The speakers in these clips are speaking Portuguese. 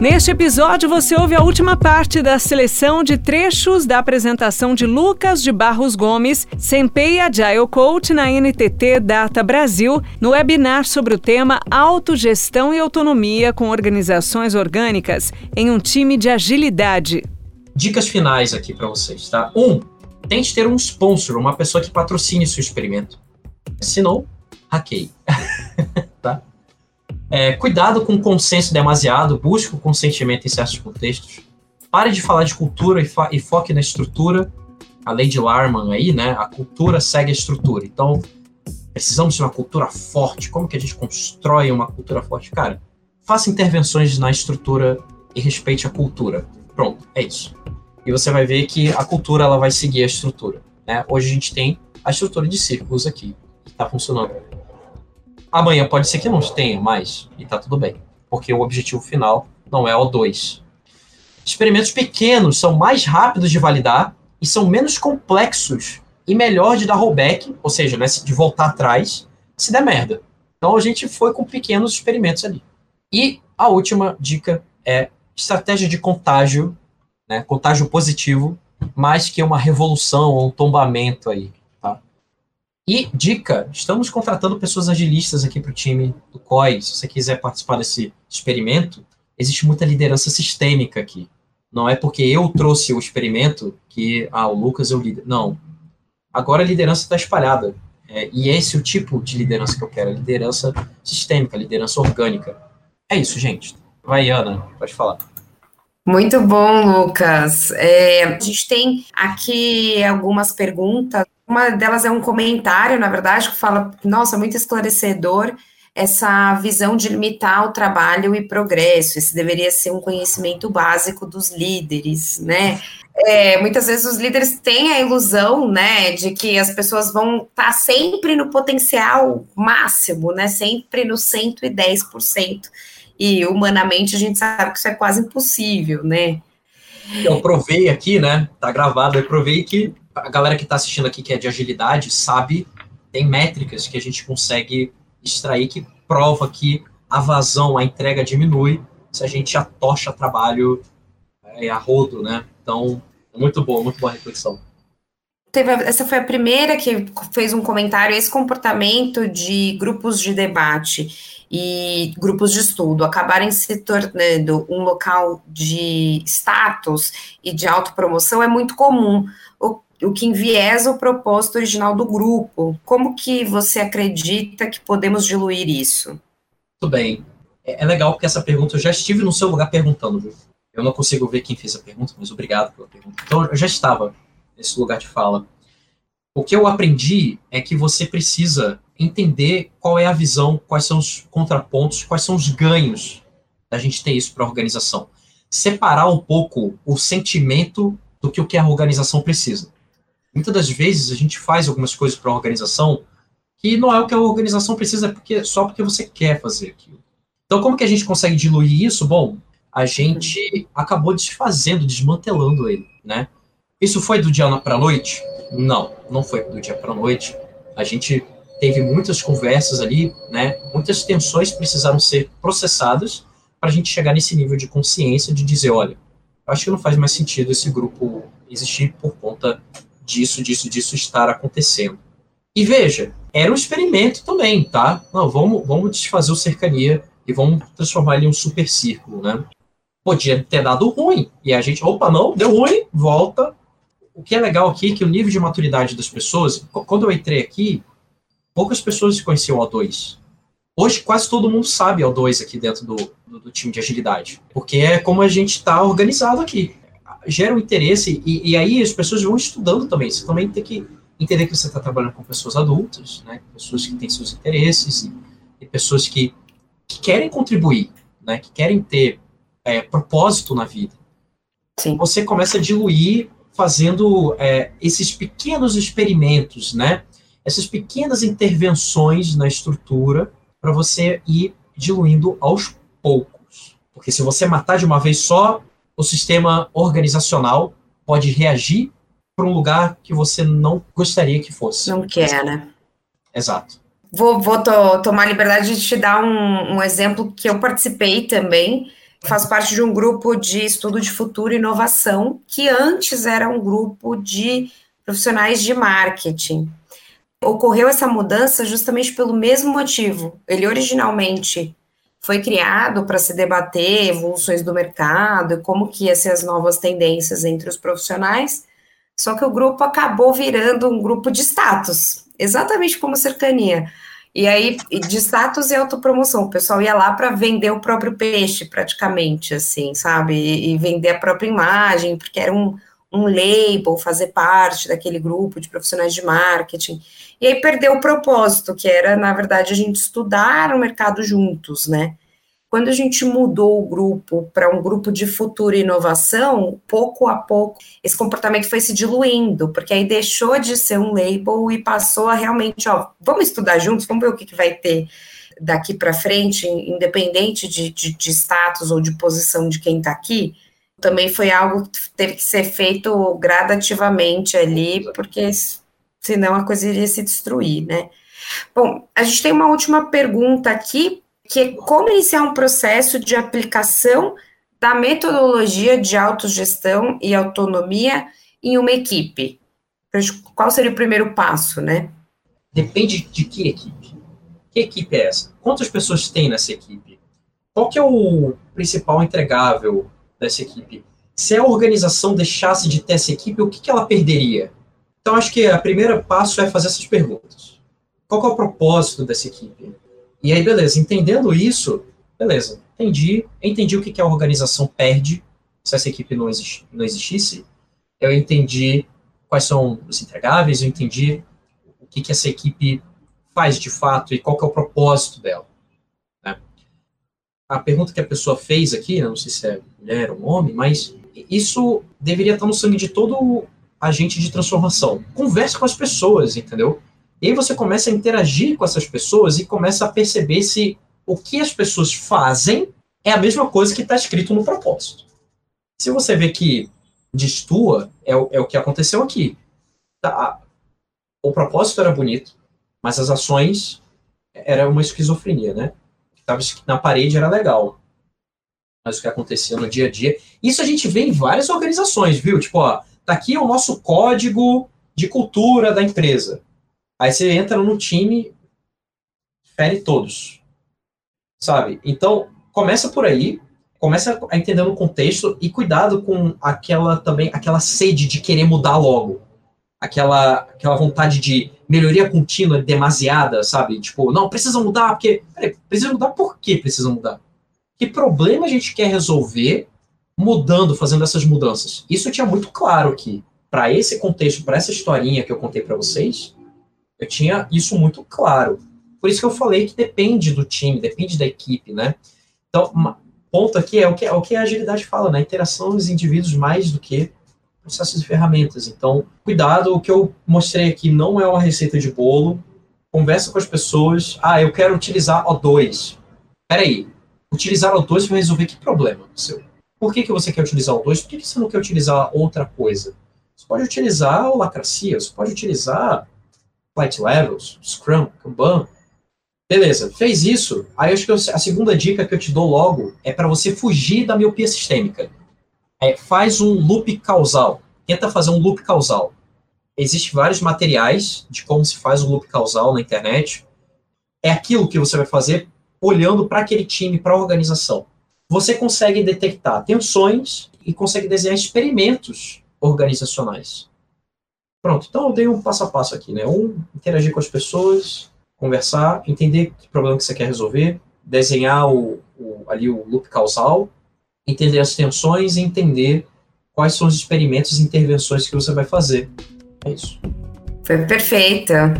Neste episódio, você ouve a última parte da seleção de trechos da apresentação de Lucas de Barros Gomes, Senpei Agile Coach na NTT Data Brasil, no webinar sobre o tema Autogestão e Autonomia com Organizações Orgânicas em um time de agilidade. Dicas finais aqui para vocês, tá? Um, tente ter um sponsor, uma pessoa que patrocine seu experimento. Se não, hackei. tá? É, cuidado com o consenso demasiado, busque o consentimento em certos contextos. Pare de falar de cultura e, e foque na estrutura. A lei de Larman aí, né? A cultura segue a estrutura. Então, precisamos de uma cultura forte. Como que a gente constrói uma cultura forte? Cara, faça intervenções na estrutura e respeite a cultura. Pronto, é isso. E você vai ver que a cultura ela vai seguir a estrutura. Né? Hoje a gente tem a estrutura de círculos aqui, que está funcionando. Amanhã pode ser que não tenha mais, e tá tudo bem, porque o objetivo final não é o 2. Experimentos pequenos são mais rápidos de validar e são menos complexos e melhor de dar rollback, ou seja, né, de voltar atrás, se der merda. Então a gente foi com pequenos experimentos ali. E a última dica é estratégia de contágio, né, contágio positivo, mais que uma revolução ou um tombamento aí. E, dica, estamos contratando pessoas agilistas aqui para o time do COI. Se você quiser participar desse experimento, existe muita liderança sistêmica aqui. Não é porque eu trouxe o experimento que, ah, o Lucas é o líder. Não. Agora a liderança está espalhada. É, e esse é o tipo de liderança que eu quero, liderança sistêmica, liderança orgânica. É isso, gente. Vai, Ana, pode falar. Muito bom, Lucas. É, a gente tem aqui algumas perguntas uma delas é um comentário, na verdade, que fala: nossa, muito esclarecedor essa visão de limitar o trabalho e progresso. Esse deveria ser um conhecimento básico dos líderes, né? É, muitas vezes os líderes têm a ilusão, né, de que as pessoas vão estar tá sempre no potencial máximo, né, sempre no 110%. E humanamente a gente sabe que isso é quase impossível, né? Eu provei aqui, né? Tá gravado, eu provei que a galera que está assistindo aqui, que é de agilidade, sabe, tem métricas que a gente consegue extrair que prova que a vazão, a entrega diminui se a gente atocha trabalho é, a rodo, né? Então, muito bom, muito boa reflexão. Teve, essa foi a primeira que fez um comentário. Esse comportamento de grupos de debate e grupos de estudo acabarem se tornando um local de status e de autopromoção é muito comum. O, que enviesa o propósito original do grupo. Como que você acredita que podemos diluir isso? Tudo bem. É, é legal porque essa pergunta eu já estive no seu lugar perguntando, viu? Eu não consigo ver quem fez a pergunta, mas obrigado pela pergunta. Então, eu já estava nesse lugar de fala. O que eu aprendi é que você precisa entender qual é a visão, quais são os contrapontos, quais são os ganhos da gente ter isso para a organização. Separar um pouco o sentimento do que o que a organização precisa. Muitas das vezes a gente faz algumas coisas para a organização que não é o que a organização precisa é porque, só porque você quer fazer aquilo. Então, como que a gente consegue diluir isso? Bom, a gente acabou desfazendo, desmantelando ele, né? Isso foi do dia para a noite? Não, não foi do dia para a noite. A gente teve muitas conversas ali, né? Muitas tensões precisaram ser processadas para a gente chegar nesse nível de consciência de dizer, olha, acho que não faz mais sentido esse grupo existir por conta disso, disso, disso estar acontecendo. E veja, era um experimento também, tá? Não, vamos, vamos desfazer o cercania e vamos transformar ele em um super círculo, né? Podia ter dado ruim, e a gente, opa, não, deu ruim, volta. O que é legal aqui é que o nível de maturidade das pessoas, quando eu entrei aqui, poucas pessoas conheciam o O2. Hoje quase todo mundo sabe O2 aqui dentro do, do, do time de agilidade, porque é como a gente está organizado aqui gera um interesse, e, e, aí as pessoas vão estudando também. Você também tem que entender que você está trabalhando com pessoas adultas, né, pessoas que têm seus interesses, e, e pessoas que, que, querem contribuir, né, que querem ter é, propósito na vida. Sim. Você começa a diluir fazendo é, esses pequenos experimentos, né, essas pequenas intervenções na estrutura para você ir diluindo aos poucos. Porque se você matar de uma vez só, o sistema organizacional pode reagir para um lugar que você não gostaria que fosse. Não quer, né? Exato. Vou, vou to, tomar a liberdade de te dar um, um exemplo que eu participei também. Faço parte de um grupo de estudo de futuro e inovação, que antes era um grupo de profissionais de marketing. Ocorreu essa mudança justamente pelo mesmo motivo. Ele originalmente foi criado para se debater evoluções do mercado e como que iam ser as novas tendências entre os profissionais, só que o grupo acabou virando um grupo de status, exatamente como cercania. E aí, de status e autopromoção, o pessoal ia lá para vender o próprio peixe, praticamente, assim, sabe? E, e, vender a própria imagem, porque era um, um label, fazer parte daquele grupo de profissionais de marketing. E aí perdeu o propósito, que era, na verdade, a gente estudar o mercado juntos, né? Quando a gente mudou o grupo para um grupo de futuro e inovação, pouco a pouco esse comportamento foi se diluindo, porque aí deixou de ser um label e passou a realmente, ó, vamos estudar juntos, vamos ver o que, que vai ter daqui para frente, independente de, de, de, status ou de posição de quem está aqui. Também foi algo que teve que ser feito gradativamente ali, porque senão a coisa iria se destruir, né? Bom, a gente tem uma última pergunta aqui que é como iniciar um processo de aplicação da metodologia de autogestão e autonomia em uma equipe. Qual seria o primeiro passo, né? Depende de que equipe. Que equipe é essa? Quantas pessoas tem nessa equipe? Qual que é o principal entregável dessa equipe? Se a organização deixasse de ter essa equipe, o que, que ela perderia? Então, acho que o primeiro passo é fazer essas perguntas. Qual é o propósito dessa equipe? E aí, beleza, entendendo isso, beleza, entendi, entendi o que, que a organização perde se essa equipe não, existi, não existisse, eu entendi quais são os entregáveis, eu entendi o que, que essa equipe faz de fato e qual que é o propósito dela. A pergunta que a pessoa fez aqui, não sei se é mulher ou homem, mas isso deveria estar no sangue de todo agente de transformação. Converse com as pessoas, entendeu? E aí você começa a interagir com essas pessoas e começa a perceber se o que as pessoas fazem é a mesma coisa que está escrito no propósito. Se você vê que destua, é, é o que aconteceu aqui. Tá, o propósito era bonito, mas as ações era uma esquizofrenia, né? Estava na parede era legal, mas o que acontecia no dia a dia. Isso a gente vê em várias organizações, viu? Tipo, ó, tá aqui o nosso código de cultura da empresa. Aí você entra no time, fere todos. Sabe? Então, começa por aí, começa a entender o contexto e cuidado com aquela também, aquela sede de querer mudar logo. Aquela, aquela vontade de melhoria contínua demasiada, sabe? Tipo, não, precisa mudar, porque. Peraí, precisa mudar por que precisa mudar? Que problema a gente quer resolver mudando, fazendo essas mudanças? Isso eu tinha muito claro que, para esse contexto, para essa historinha que eu contei para vocês, eu tinha isso muito claro. Por isso que eu falei que depende do time, depende da equipe, né? Então, ponto aqui é o que, é o que a agilidade fala, né? Interação dos indivíduos mais do que processos e ferramentas. Então, cuidado, o que eu mostrei aqui não é uma receita de bolo. Conversa com as pessoas. Ah, eu quero utilizar O2. Peraí, utilizar O2 vai resolver que problema seu? Por que, que você quer utilizar O2? Por que, que você não quer utilizar outra coisa? Você pode utilizar o Lacracia, você pode utilizar Flight Levels, Scrum, Kanban. Beleza, fez isso. Aí acho que a segunda dica que eu te dou logo é para você fugir da miopia sistêmica. É, faz um loop causal. Tenta fazer um loop causal. Existem vários materiais de como se faz um loop causal na internet. É aquilo que você vai fazer olhando para aquele time, para a organização. Você consegue detectar tensões e consegue desenhar experimentos organizacionais. Pronto, então eu dei um passo a passo aqui, né? Um, interagir com as pessoas, conversar, entender que problema que você quer resolver, desenhar o, o, ali o loop causal, entender as tensões e entender quais são os experimentos e intervenções que você vai fazer. É isso. Foi perfeita.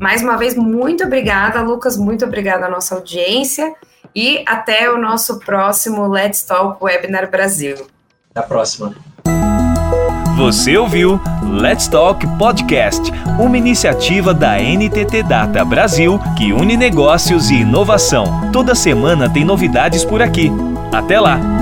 Mais uma vez, muito obrigada, Lucas. Muito obrigada à nossa audiência. E até o nosso próximo Let's Talk Webinar Brasil. Até a próxima. Você ouviu Let's Talk Podcast, uma iniciativa da NTT Data Brasil que une negócios e inovação. Toda semana tem novidades por aqui. Até lá!